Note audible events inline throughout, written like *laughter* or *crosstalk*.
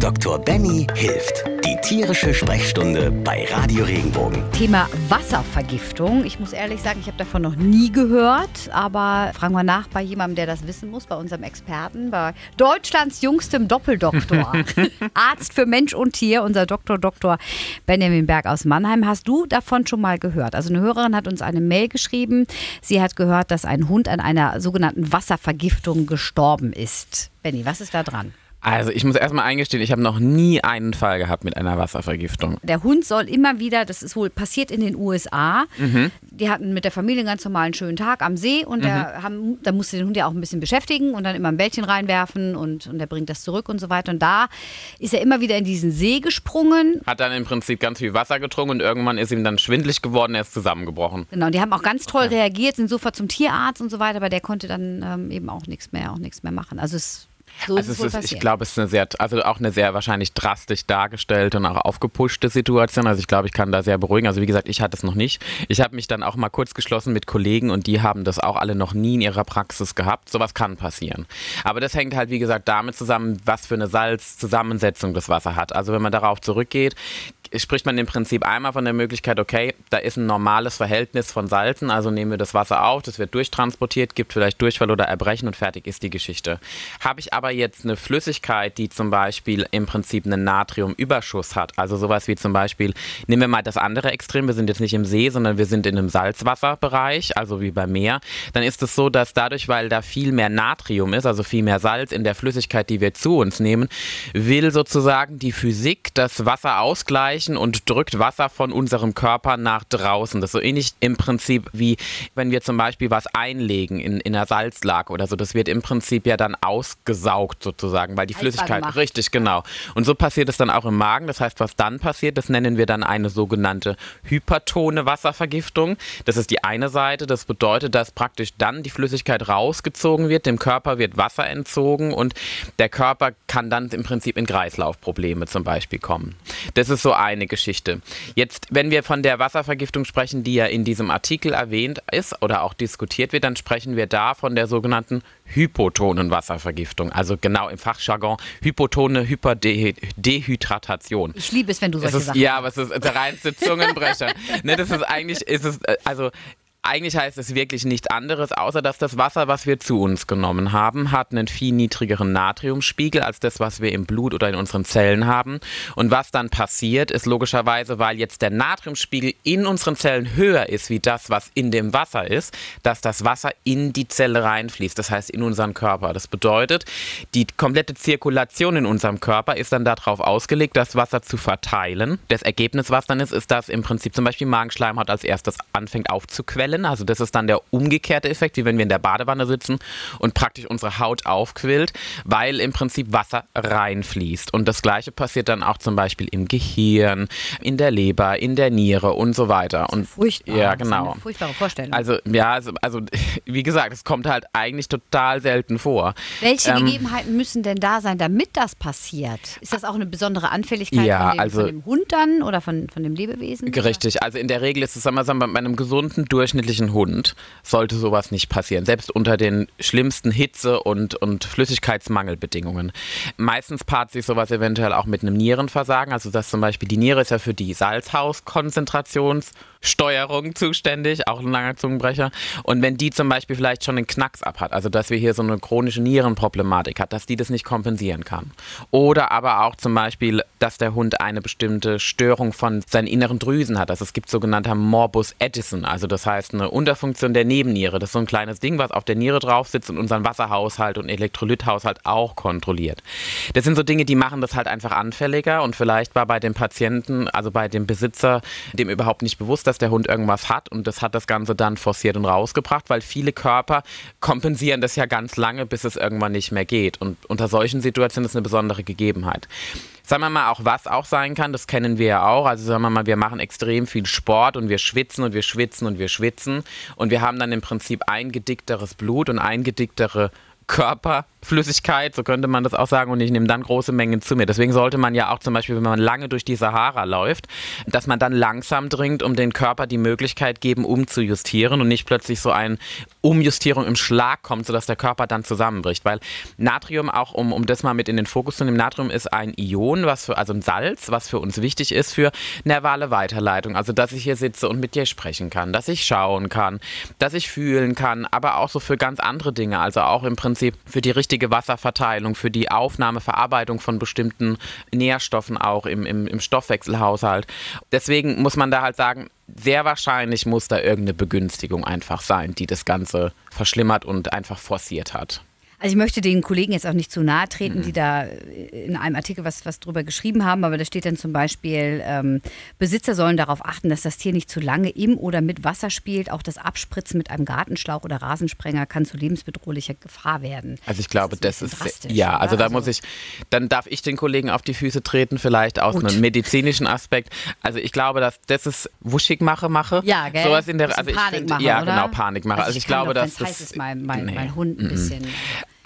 Dr. Benny hilft. Die tierische Sprechstunde bei Radio Regenbogen. Thema Wasservergiftung. Ich muss ehrlich sagen, ich habe davon noch nie gehört, aber fragen wir nach bei jemandem, der das wissen muss, bei unserem Experten, bei Deutschlands jüngstem Doppeldoktor, *laughs* Arzt für Mensch und Tier, unser Doktor Dr. Benjamin Berg aus Mannheim. Hast du davon schon mal gehört? Also eine Hörerin hat uns eine Mail geschrieben. Sie hat gehört, dass ein Hund an einer sogenannten Wasservergiftung gestorben ist. Benny, was ist da dran? Also ich muss erstmal eingestehen, ich habe noch nie einen Fall gehabt mit einer Wasservergiftung. Der Hund soll immer wieder, das ist wohl passiert in den USA, mhm. die hatten mit der Familie einen ganz normalen schönen Tag am See und der mhm. haben, da musste den Hund ja auch ein bisschen beschäftigen und dann immer ein Bällchen reinwerfen und, und der bringt das zurück und so weiter. Und da ist er immer wieder in diesen See gesprungen. Hat dann im Prinzip ganz viel Wasser getrunken und irgendwann ist ihm dann schwindlig geworden, er ist zusammengebrochen. Genau, und die haben auch ganz toll okay. reagiert, sind sofort zum Tierarzt und so weiter, aber der konnte dann ähm, eben auch nichts mehr, auch nichts mehr machen. Also es so also es ist, ich glaube, es ist eine sehr, also auch eine sehr wahrscheinlich drastisch dargestellte und auch aufgepushte Situation. Also ich glaube, ich kann da sehr beruhigen. Also wie gesagt, ich hatte es noch nicht. Ich habe mich dann auch mal kurz geschlossen mit Kollegen und die haben das auch alle noch nie in ihrer Praxis gehabt. Sowas kann passieren. Aber das hängt halt, wie gesagt, damit zusammen, was für eine Salzzusammensetzung das Wasser hat. Also wenn man darauf zurückgeht, spricht man im Prinzip einmal von der Möglichkeit, okay, da ist ein normales Verhältnis von Salzen, also nehmen wir das Wasser auf, das wird durchtransportiert, gibt vielleicht Durchfall oder Erbrechen und fertig ist die Geschichte. Habe ich aber jetzt eine Flüssigkeit, die zum Beispiel im Prinzip einen Natriumüberschuss hat, also sowas wie zum Beispiel, nehmen wir mal das andere Extrem, wir sind jetzt nicht im See, sondern wir sind in einem Salzwasserbereich, also wie beim Meer, dann ist es so, dass dadurch, weil da viel mehr Natrium ist, also viel mehr Salz in der Flüssigkeit, die wir zu uns nehmen, will sozusagen die Physik das Wasser ausgleichen Anführungszeichen und drückt Wasser von unserem Körper nach draußen. Das ist so ähnlich im Prinzip wie wenn wir zum Beispiel was einlegen in, in einer Salzlake oder so. Das wird im Prinzip ja dann ausgesaugt sozusagen, weil die Flüssigkeit, macht. richtig, genau. Und so passiert es dann auch im Magen. Das heißt, was dann passiert, das nennen wir dann eine sogenannte hypertone Wasservergiftung. Das ist die eine Seite. Das bedeutet, dass praktisch dann die Flüssigkeit rausgezogen wird, dem Körper wird Wasser entzogen und der Körper kann dann im Prinzip in Kreislaufprobleme zum Beispiel kommen. Das ist so ein eine Geschichte. Jetzt, wenn wir von der Wasservergiftung sprechen, die ja in diesem Artikel erwähnt ist oder auch diskutiert wird, dann sprechen wir da von der sogenannten hypotonen Wasservergiftung. Also genau im Fachjargon hypotone Hyperdehydratation. Ich liebe es, wenn du solche ist, Sachen Ja, aber es ist der reinste Zungenbrecher. *laughs* ne, das ist eigentlich, ist es, also eigentlich heißt es wirklich nichts anderes, außer dass das Wasser, was wir zu uns genommen haben, hat einen viel niedrigeren Natriumspiegel als das, was wir im Blut oder in unseren Zellen haben. Und was dann passiert, ist logischerweise, weil jetzt der Natriumspiegel in unseren Zellen höher ist wie das, was in dem Wasser ist, dass das Wasser in die Zelle reinfließt, das heißt in unseren Körper. Das bedeutet, die komplette Zirkulation in unserem Körper ist dann darauf ausgelegt, das Wasser zu verteilen. Das Ergebnis, was dann ist, ist, dass im Prinzip zum Beispiel Magenschleimhaut als erstes anfängt aufzuquellen quellen. Also das ist dann der umgekehrte Effekt, wie wenn wir in der Badewanne sitzen und praktisch unsere Haut aufquillt, weil im Prinzip Wasser reinfließt. Und das gleiche passiert dann auch zum Beispiel im Gehirn, in der Leber, in der Niere und so weiter. Und furchtbar. Ja, genau. Das ist eine furchtbare Vorstellung. Also ja, also, also wie gesagt, es kommt halt eigentlich total selten vor. Welche ähm, Gegebenheiten müssen denn da sein, damit das passiert? Ist das auch eine besondere Anfälligkeit ja, von, dem, also, von dem Hund dann oder von, von dem Lebewesen? Richtig. Oder? Also in der Regel ist es, sagen wir mal, bei einem gesunden, durchschnittlichen durchschnittlichen Hund sollte sowas nicht passieren, selbst unter den schlimmsten Hitze- und, und Flüssigkeitsmangelbedingungen. Meistens paart sich sowas eventuell auch mit einem Nierenversagen, also dass zum Beispiel die Niere ist ja für die Salzhauskonzentrations- Steuerung zuständig, auch ein langer Zungenbrecher. Und wenn die zum Beispiel vielleicht schon einen Knacks ab hat, also dass wir hier so eine chronische Nierenproblematik hat, dass die das nicht kompensieren kann. Oder aber auch zum Beispiel, dass der Hund eine bestimmte Störung von seinen inneren Drüsen hat. Also es gibt sogenannter Morbus Edison, also das heißt eine Unterfunktion der Nebenniere. Das ist so ein kleines Ding, was auf der Niere drauf sitzt und unseren Wasserhaushalt und Elektrolythaushalt auch kontrolliert. Das sind so Dinge, die machen das halt einfach anfälliger und vielleicht war bei dem Patienten, also bei dem Besitzer, dem überhaupt nicht bewusst, dass der Hund irgendwas hat und das hat das Ganze dann forciert und rausgebracht, weil viele Körper kompensieren das ja ganz lange, bis es irgendwann nicht mehr geht. Und unter solchen Situationen ist eine besondere Gegebenheit. Sagen wir mal, auch was auch sein kann, das kennen wir ja auch. Also sagen wir mal, wir machen extrem viel Sport und wir schwitzen und wir schwitzen und wir schwitzen und wir haben dann im Prinzip eingedickteres Blut und eingedicktere Körper Flüssigkeit, so könnte man das auch sagen, und ich nehme dann große Mengen zu mir. Deswegen sollte man ja auch zum Beispiel, wenn man lange durch die Sahara läuft, dass man dann langsam dringt, um den Körper die Möglichkeit geben, umzujustieren und nicht plötzlich so eine Umjustierung im Schlag kommt, sodass der Körper dann zusammenbricht. Weil Natrium, auch um, um das mal mit in den Fokus zu nehmen, Natrium ist ein Ion, was für, also ein Salz, was für uns wichtig ist für nervale Weiterleitung. Also, dass ich hier sitze und mit dir sprechen kann, dass ich schauen kann, dass ich fühlen kann, aber auch so für ganz andere Dinge. Also auch im Prinzip für die richtige Wasserverteilung, für die Aufnahme, Verarbeitung von bestimmten Nährstoffen auch im, im, im Stoffwechselhaushalt. Deswegen muss man da halt sagen, sehr wahrscheinlich muss da irgendeine Begünstigung einfach sein, die das Ganze verschlimmert und einfach forciert hat. Also ich möchte den Kollegen jetzt auch nicht zu nahe treten, mhm. die da in einem Artikel was, was drüber geschrieben haben, aber da steht dann zum Beispiel, ähm, Besitzer sollen darauf achten, dass das Tier nicht zu lange im oder mit Wasser spielt. Auch das Abspritzen mit einem Gartenschlauch oder Rasensprenger kann zu lebensbedrohlicher Gefahr werden. Also ich glaube, das ist, das ist ja, also da also muss ich, dann darf ich den Kollegen auf die Füße treten, vielleicht aus Gut. einem medizinischen Aspekt. Also ich glaube, dass das ist wuschig mache, mache. Ja, gell? Sowas in der, also ich finde, ja, oder? genau, Panik mache. Also, also ich, ich glaube, dass das, heißt es mein, mein, nee. mein Hund ein bisschen.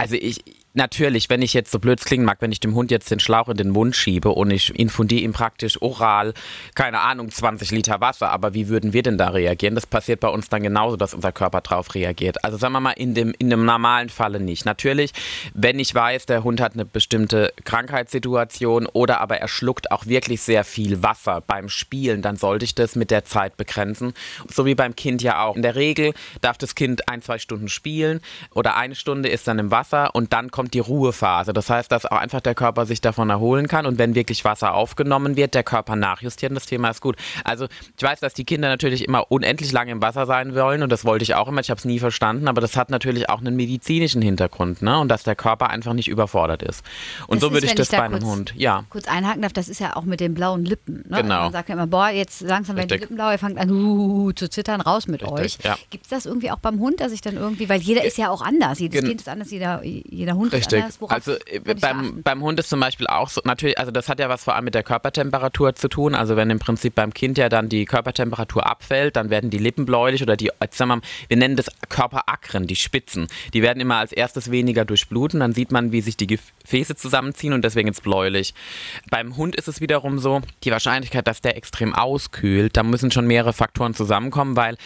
Also ich, natürlich, wenn ich jetzt so blöd klingen mag, wenn ich dem Hund jetzt den Schlauch in den Mund schiebe und ich infundiere ihm praktisch oral, keine Ahnung, 20 Liter Wasser, aber wie würden wir denn da reagieren? Das passiert bei uns dann genauso, dass unser Körper drauf reagiert. Also sagen wir mal, in dem, in dem normalen Falle nicht. Natürlich, wenn ich weiß, der Hund hat eine bestimmte Krankheitssituation oder aber er schluckt auch wirklich sehr viel Wasser beim Spielen, dann sollte ich das mit der Zeit begrenzen. So wie beim Kind ja auch. In der Regel darf das Kind ein, zwei Stunden spielen oder eine Stunde ist dann im Wasser und dann kommt kommt die Ruhephase. Das heißt, dass auch einfach der Körper sich davon erholen kann und wenn wirklich Wasser aufgenommen wird, der Körper nachjustieren. Das Thema ist gut. Also ich weiß, dass die Kinder natürlich immer unendlich lange im Wasser sein wollen und das wollte ich auch immer. Ich habe es nie verstanden, aber das hat natürlich auch einen medizinischen Hintergrund ne? und dass der Körper einfach nicht überfordert ist. Und das so würde ich das ich da bei einem Hund. Ja. Kurz einhaken darf, das ist ja auch mit den blauen Lippen. Ne? Genau. Man sagt ja immer, boah, jetzt langsam werden die Lippen blau, ihr fangt an uh, zu zittern, raus mit Richtig, euch. Ja. Gibt es das irgendwie auch beim Hund, dass ich dann irgendwie, weil jeder ist ja auch anders, jedes Kind ist anders, jeder, jeder Hund Richtig. Anders, also äh, beim, beim Hund ist zum Beispiel auch so, natürlich, also das hat ja was vor allem mit der Körpertemperatur zu tun. Also wenn im Prinzip beim Kind ja dann die Körpertemperatur abfällt, dann werden die Lippen bläulich oder die, sagen wir, mal, wir nennen das Körperakren, die Spitzen. Die werden immer als erstes weniger durchbluten. Dann sieht man, wie sich die Gefäße zusammenziehen und deswegen ist es bläulich. Beim Hund ist es wiederum so, die Wahrscheinlichkeit, dass der extrem auskühlt, da müssen schon mehrere Faktoren zusammenkommen, weil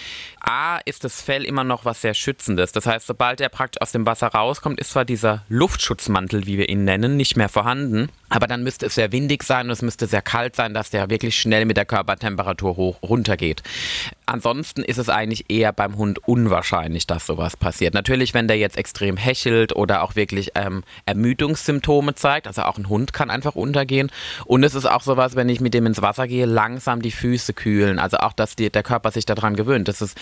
A ist das Fell immer noch was sehr Schützendes. Das heißt, sobald er praktisch aus dem Wasser rauskommt, ist zwar dieser Luftschutzmantel, wie wir ihn nennen, nicht mehr vorhanden, aber dann müsste es sehr windig sein und es müsste sehr kalt sein, dass der wirklich schnell mit der Körpertemperatur hoch runtergeht. Ansonsten ist es eigentlich eher beim Hund unwahrscheinlich, dass sowas passiert. Natürlich, wenn der jetzt extrem hechelt oder auch wirklich ähm, Ermüdungssymptome zeigt, also auch ein Hund kann einfach untergehen. Und es ist auch sowas, wenn ich mit dem ins Wasser gehe, langsam die Füße kühlen. Also auch, dass die, der Körper sich daran gewöhnt. Das ist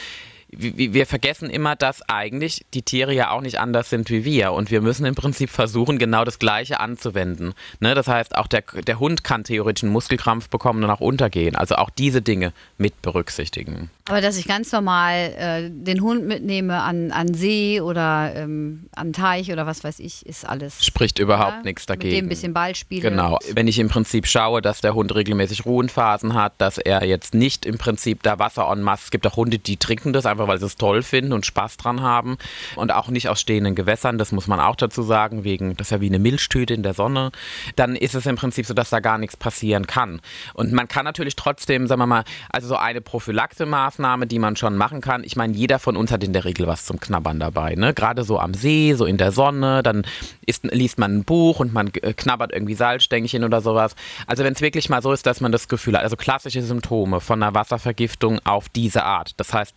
wir vergessen immer, dass eigentlich die Tiere ja auch nicht anders sind wie wir. Und wir müssen im Prinzip versuchen, genau das Gleiche anzuwenden. Ne? Das heißt, auch der, der Hund kann theoretisch einen Muskelkrampf bekommen und auch untergehen. Also auch diese Dinge mit berücksichtigen. Aber dass ich ganz normal äh, den Hund mitnehme an, an See oder ähm, an Teich oder was weiß ich, ist alles. Spricht überhaupt ja? nichts dagegen. Mit dem ein bisschen Ball spiele. Genau. Wenn ich im Prinzip schaue, dass der Hund regelmäßig Ruhenphasen hat, dass er jetzt nicht im Prinzip da Wasser en masse, es gibt auch Hunde, die trinken das einfach, weil sie es toll finden und Spaß dran haben und auch nicht aus stehenden Gewässern, das muss man auch dazu sagen, wegen, das ist ja wie eine Milchtüte in der Sonne, dann ist es im Prinzip so, dass da gar nichts passieren kann. Und man kann natürlich trotzdem, sagen wir mal, also so eine Prophylaxe-Maßnahme Maßnahme, die man schon machen kann. Ich meine, jeder von uns hat in der Regel was zum Knabbern dabei. Ne? Gerade so am See, so in der Sonne, dann ist, liest man ein Buch und man äh, knabbert irgendwie Salzstängchen oder sowas. Also wenn es wirklich mal so ist, dass man das Gefühl hat, also klassische Symptome von einer Wasservergiftung auf diese Art, das heißt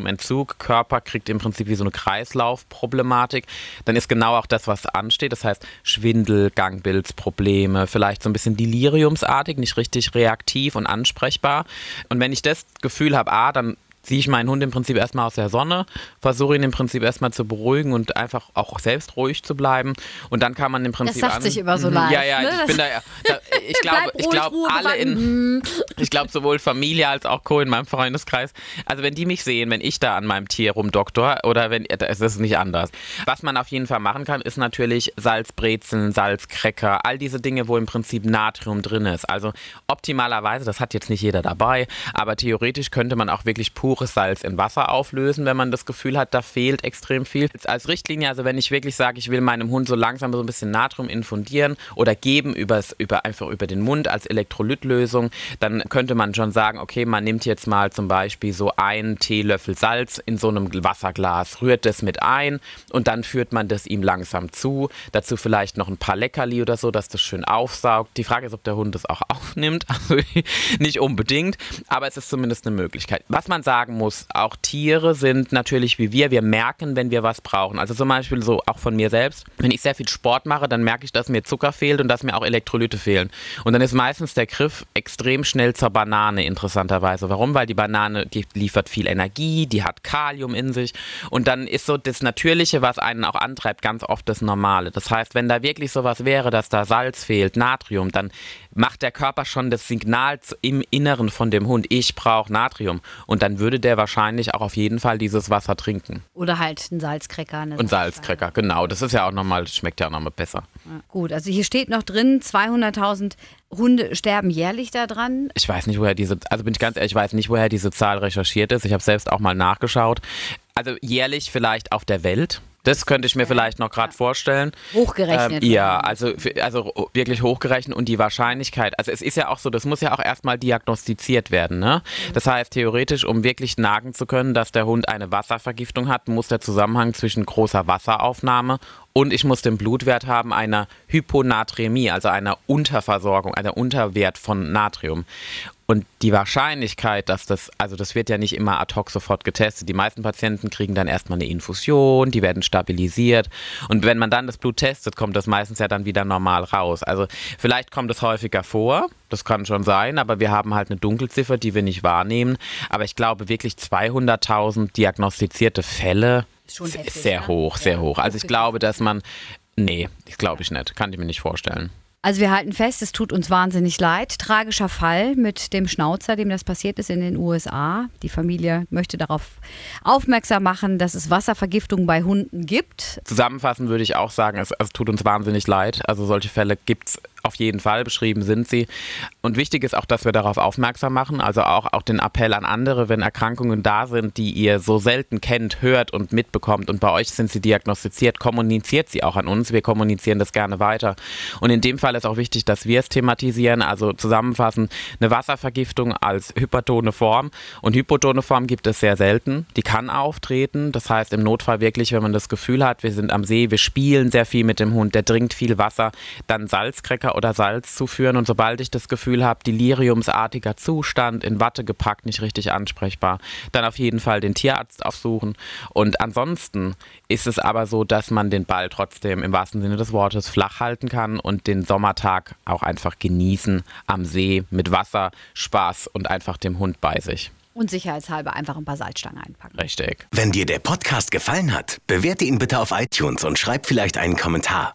Natriumentzug, Körper kriegt im Prinzip wie so eine Kreislaufproblematik, dann ist genau auch das, was ansteht. Das heißt Schwindel, Gangbildsprobleme, vielleicht so ein bisschen deliriumsartig, nicht richtig reaktiv und ansprechbar. Und wenn ich das Gefühl habe, ah, dann ziehe ich meinen Hund im Prinzip erstmal aus der Sonne, versuche ihn im Prinzip erstmal zu beruhigen und einfach auch selbst ruhig zu bleiben. Und dann kann man im Prinzip. Das sagt an, sich immer so leicht. Ja, ja, ne? ich bin da, da *laughs* ich glaube, ich glaube, alle in, *laughs* ich glaube, sowohl Familie als auch Co. in meinem Freundeskreis. Also, wenn die mich sehen, wenn ich da an meinem Tier rumdoktor oder wenn, es ist nicht anders. Was man auf jeden Fall machen kann, ist natürlich Salzbrezeln, Salzcracker, all diese Dinge, wo im Prinzip Natrium drin ist. Also, optimalerweise, das hat jetzt nicht jeder dabei, aber theoretisch könnte man auch wirklich pur pures Salz in Wasser auflösen, wenn man das Gefühl hat, da fehlt extrem viel. Als Richtlinie, also wenn ich wirklich sage, ich will meinem Hund so langsam so ein bisschen Natrium infundieren oder geben übers, über, einfach über den Mund als Elektrolytlösung, dann könnte man schon sagen, okay, man nimmt jetzt mal zum Beispiel so einen Teelöffel Salz in so einem Wasserglas, rührt das mit ein und dann führt man das ihm langsam zu. Dazu vielleicht noch ein paar Leckerli oder so, dass das schön aufsaugt. Die Frage ist, ob der Hund das auch *laughs* aufnimmt. Also *laughs* nicht unbedingt, aber es ist zumindest eine Möglichkeit. Was man sagen muss, auch Tiere sind natürlich wie wir, wir merken, wenn wir was brauchen. Also zum Beispiel so auch von mir selbst, wenn ich sehr viel Sport mache, dann merke ich, dass mir Zucker fehlt und dass mir auch Elektrolyte fehlen. Und dann ist meistens der Griff extrem schnell zur Banane, interessanterweise. Warum? Weil die Banane, die liefert viel Energie, die hat Kalium in sich und dann ist so das Natürliche, was einen auch antreibt, ganz oft das Normale. Das heißt, wenn da wirklich sowas wäre, dass da Salz fehlt, Natrium, dann macht der Körper schon das Signal im Inneren von dem Hund, ich brauche Natrium. Und dann würde der wahrscheinlich auch auf jeden Fall dieses Wasser trinken. Oder halt einen Salzcracker. Ein Salzcracker, genau. Das ist ja auch nochmal, schmeckt ja auch nochmal besser. Ja, gut, also hier steht noch drin, 200.000 Hunde sterben jährlich daran. Ich weiß nicht, woher diese, also bin ich ganz ehrlich, ich weiß nicht, woher diese Zahl recherchiert ist. Ich habe selbst auch mal nachgeschaut. Also jährlich vielleicht auf der Welt. Das könnte ich mir vielleicht noch gerade vorstellen. Hochgerechnet. Ähm, ja, also, also wirklich hochgerechnet und die Wahrscheinlichkeit. Also es ist ja auch so, das muss ja auch erstmal diagnostiziert werden. Ne? Mhm. Das heißt, theoretisch, um wirklich nagen zu können, dass der Hund eine Wasservergiftung hat, muss der Zusammenhang zwischen großer Wasseraufnahme und ich muss den Blutwert haben einer Hyponatremie, also einer Unterversorgung, einer Unterwert von Natrium. Und die Wahrscheinlichkeit, dass das, also das wird ja nicht immer ad hoc sofort getestet. Die meisten Patienten kriegen dann erstmal eine Infusion, die werden stabilisiert. Und wenn man dann das Blut testet, kommt das meistens ja dann wieder normal raus. Also vielleicht kommt es häufiger vor, das kann schon sein, aber wir haben halt eine Dunkelziffer, die wir nicht wahrnehmen. Aber ich glaube wirklich 200.000 diagnostizierte Fälle ist, heftig, sehr ne? hoch, sehr ja, hoch. Also ich glaube, dass man, nee, das glaube ich nicht, kann ich mir nicht vorstellen. Also wir halten fest, es tut uns wahnsinnig leid. Tragischer Fall mit dem Schnauzer, dem das passiert ist in den USA. Die Familie möchte darauf aufmerksam machen, dass es Wasservergiftung bei Hunden gibt. Zusammenfassend würde ich auch sagen, es, es tut uns wahnsinnig leid. Also solche Fälle gibt es auf jeden Fall, beschrieben sind sie. Und wichtig ist auch, dass wir darauf aufmerksam machen, also auch, auch den Appell an andere, wenn Erkrankungen da sind, die ihr so selten kennt, hört und mitbekommt und bei euch sind sie diagnostiziert, kommuniziert sie auch an uns. Wir kommunizieren das gerne weiter. Und in dem Fall ist auch wichtig, dass wir es thematisieren, also zusammenfassen, eine Wasservergiftung als hypertone Form. Und hypotone Form gibt es sehr selten. Die kann auftreten. Das heißt im Notfall wirklich, wenn man das Gefühl hat, wir sind am See, wir spielen sehr viel mit dem Hund, der trinkt viel Wasser, dann Salzkräcker oder Salz zuführen. Und sobald ich das Gefühl habe, deliriumsartiger Zustand, in Watte gepackt, nicht richtig ansprechbar, dann auf jeden Fall den Tierarzt aufsuchen. Und ansonsten ist es aber so, dass man den Ball trotzdem im wahrsten Sinne des Wortes flach halten kann und den Sommertag auch einfach genießen am See mit Wasser, Spaß und einfach dem Hund bei sich. Und sicherheitshalber einfach ein paar Salzstangen einpacken. Richtig. Wenn dir der Podcast gefallen hat, bewerte ihn bitte auf iTunes und schreib vielleicht einen Kommentar.